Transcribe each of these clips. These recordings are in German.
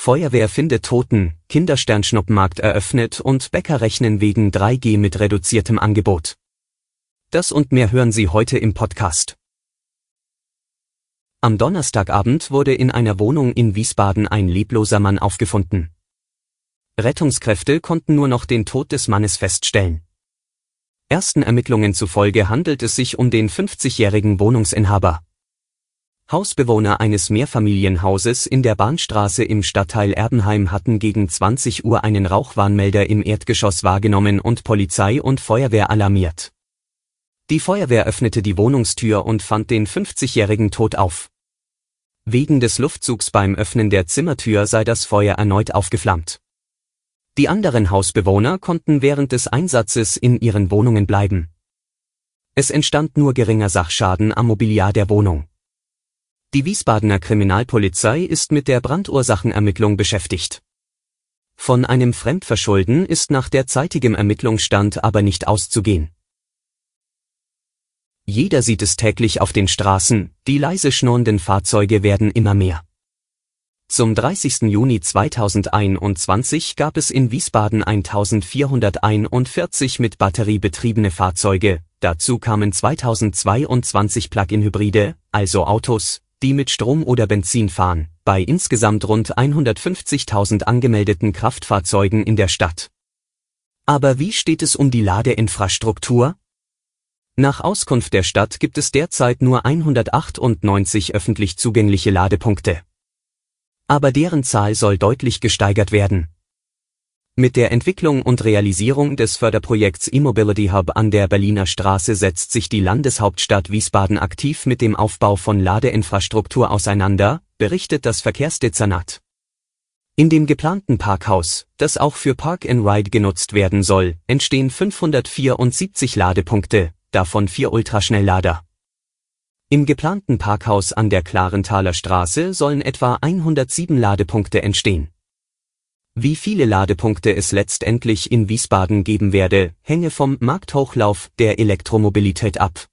Feuerwehr findet Toten, Kindersternschnuppenmarkt eröffnet und Bäcker rechnen wegen 3G mit reduziertem Angebot. Das und mehr hören Sie heute im Podcast. Am Donnerstagabend wurde in einer Wohnung in Wiesbaden ein lebloser Mann aufgefunden. Rettungskräfte konnten nur noch den Tod des Mannes feststellen. Ersten Ermittlungen zufolge handelt es sich um den 50-jährigen Wohnungsinhaber. Hausbewohner eines Mehrfamilienhauses in der Bahnstraße im Stadtteil Erbenheim hatten gegen 20 Uhr einen Rauchwarnmelder im Erdgeschoss wahrgenommen und Polizei und Feuerwehr alarmiert. Die Feuerwehr öffnete die Wohnungstür und fand den 50-jährigen tot auf. Wegen des Luftzugs beim Öffnen der Zimmertür sei das Feuer erneut aufgeflammt. Die anderen Hausbewohner konnten während des Einsatzes in ihren Wohnungen bleiben. Es entstand nur geringer Sachschaden am Mobiliar der Wohnung. Die Wiesbadener Kriminalpolizei ist mit der Brandursachenermittlung beschäftigt. Von einem Fremdverschulden ist nach derzeitigem Ermittlungsstand aber nicht auszugehen. Jeder sieht es täglich auf den Straßen, die leise schnurrenden Fahrzeuge werden immer mehr. Zum 30. Juni 2021 gab es in Wiesbaden 1441 mit Batterie betriebene Fahrzeuge, dazu kamen 2022 Plug-in-Hybride, also Autos, die mit Strom oder Benzin fahren, bei insgesamt rund 150.000 angemeldeten Kraftfahrzeugen in der Stadt. Aber wie steht es um die Ladeinfrastruktur? Nach Auskunft der Stadt gibt es derzeit nur 198 öffentlich zugängliche Ladepunkte. Aber deren Zahl soll deutlich gesteigert werden. Mit der Entwicklung und Realisierung des Förderprojekts E-Mobility Hub an der Berliner Straße setzt sich die Landeshauptstadt Wiesbaden aktiv mit dem Aufbau von Ladeinfrastruktur auseinander, berichtet das Verkehrsdezernat. In dem geplanten Parkhaus, das auch für Park and Ride genutzt werden soll, entstehen 574 Ladepunkte, davon vier Ultraschnelllader. Im geplanten Parkhaus an der Klarenthaler Straße sollen etwa 107 Ladepunkte entstehen. Wie viele Ladepunkte es letztendlich in Wiesbaden geben werde, hänge vom Markthochlauf der Elektromobilität ab.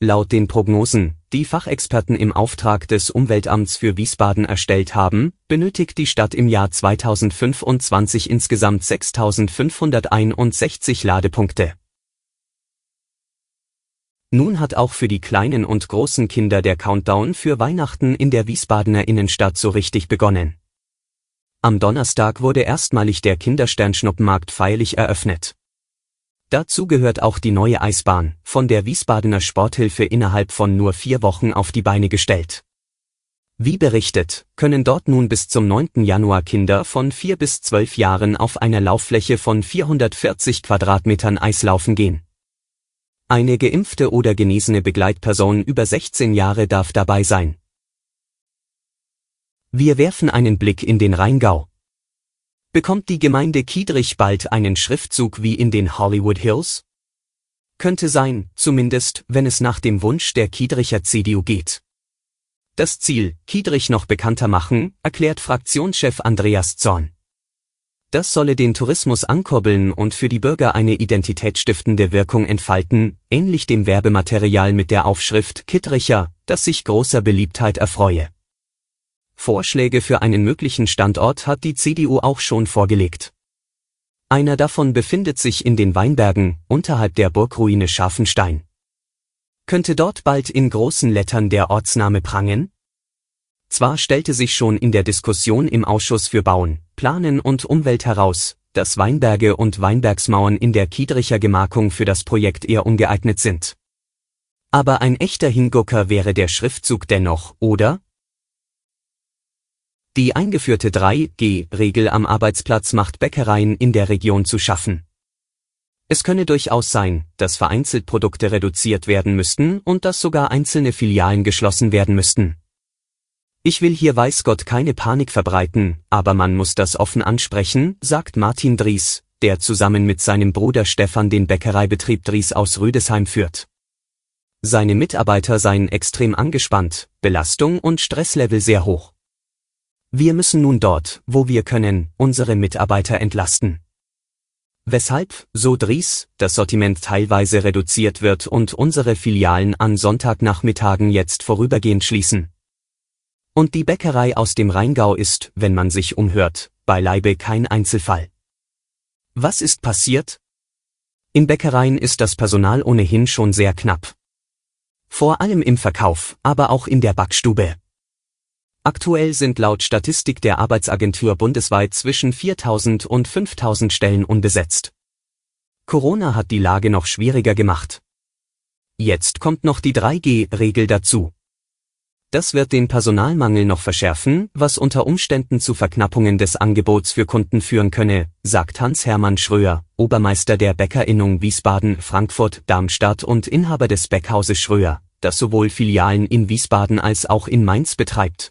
Laut den Prognosen, die Fachexperten im Auftrag des Umweltamts für Wiesbaden erstellt haben, benötigt die Stadt im Jahr 2025 insgesamt 6561 Ladepunkte. Nun hat auch für die kleinen und großen Kinder der Countdown für Weihnachten in der Wiesbadener Innenstadt so richtig begonnen. Am Donnerstag wurde erstmalig der Kindersternschnuppenmarkt feierlich eröffnet. Dazu gehört auch die neue Eisbahn, von der Wiesbadener Sporthilfe innerhalb von nur vier Wochen auf die Beine gestellt. Wie berichtet, können dort nun bis zum 9. Januar Kinder von vier bis zwölf Jahren auf einer Lauffläche von 440 Quadratmetern Eislaufen gehen. Eine geimpfte oder genesene Begleitperson über 16 Jahre darf dabei sein. Wir werfen einen Blick in den Rheingau. Bekommt die Gemeinde Kiedrich bald einen Schriftzug wie in den Hollywood Hills? Könnte sein, zumindest, wenn es nach dem Wunsch der Kiedricher CDU geht. Das Ziel, Kiedrich noch bekannter machen, erklärt Fraktionschef Andreas Zorn. Das solle den Tourismus ankurbeln und für die Bürger eine identitätsstiftende Wirkung entfalten, ähnlich dem Werbematerial mit der Aufschrift Kiedricher, das sich großer Beliebtheit erfreue. Vorschläge für einen möglichen Standort hat die CDU auch schon vorgelegt. Einer davon befindet sich in den Weinbergen, unterhalb der Burgruine Scharfenstein. Könnte dort bald in großen Lettern der Ortsname prangen? Zwar stellte sich schon in der Diskussion im Ausschuss für Bauen, Planen und Umwelt heraus, dass Weinberge und Weinbergsmauern in der Kiedricher Gemarkung für das Projekt eher ungeeignet sind. Aber ein echter Hingucker wäre der Schriftzug dennoch, oder? Die eingeführte 3G-Regel am Arbeitsplatz macht Bäckereien in der Region zu schaffen. Es könne durchaus sein, dass vereinzelt Produkte reduziert werden müssten und dass sogar einzelne Filialen geschlossen werden müssten. Ich will hier weiß Gott keine Panik verbreiten, aber man muss das offen ansprechen, sagt Martin Dries, der zusammen mit seinem Bruder Stefan den Bäckereibetrieb Dries aus Rüdesheim führt. Seine Mitarbeiter seien extrem angespannt, Belastung und Stresslevel sehr hoch. Wir müssen nun dort, wo wir können, unsere Mitarbeiter entlasten. Weshalb, so Dries, das Sortiment teilweise reduziert wird und unsere Filialen an Sonntagnachmittagen jetzt vorübergehend schließen. Und die Bäckerei aus dem Rheingau ist, wenn man sich umhört, beileibe kein Einzelfall. Was ist passiert? In Bäckereien ist das Personal ohnehin schon sehr knapp. Vor allem im Verkauf, aber auch in der Backstube. Aktuell sind laut Statistik der Arbeitsagentur bundesweit zwischen 4000 und 5000 Stellen unbesetzt. Corona hat die Lage noch schwieriger gemacht. Jetzt kommt noch die 3G-Regel dazu. Das wird den Personalmangel noch verschärfen, was unter Umständen zu Verknappungen des Angebots für Kunden führen könne, sagt Hans-Hermann Schröer, Obermeister der Bäckerinnung Wiesbaden, Frankfurt, Darmstadt und Inhaber des Bäckhauses Schröer, das sowohl Filialen in Wiesbaden als auch in Mainz betreibt.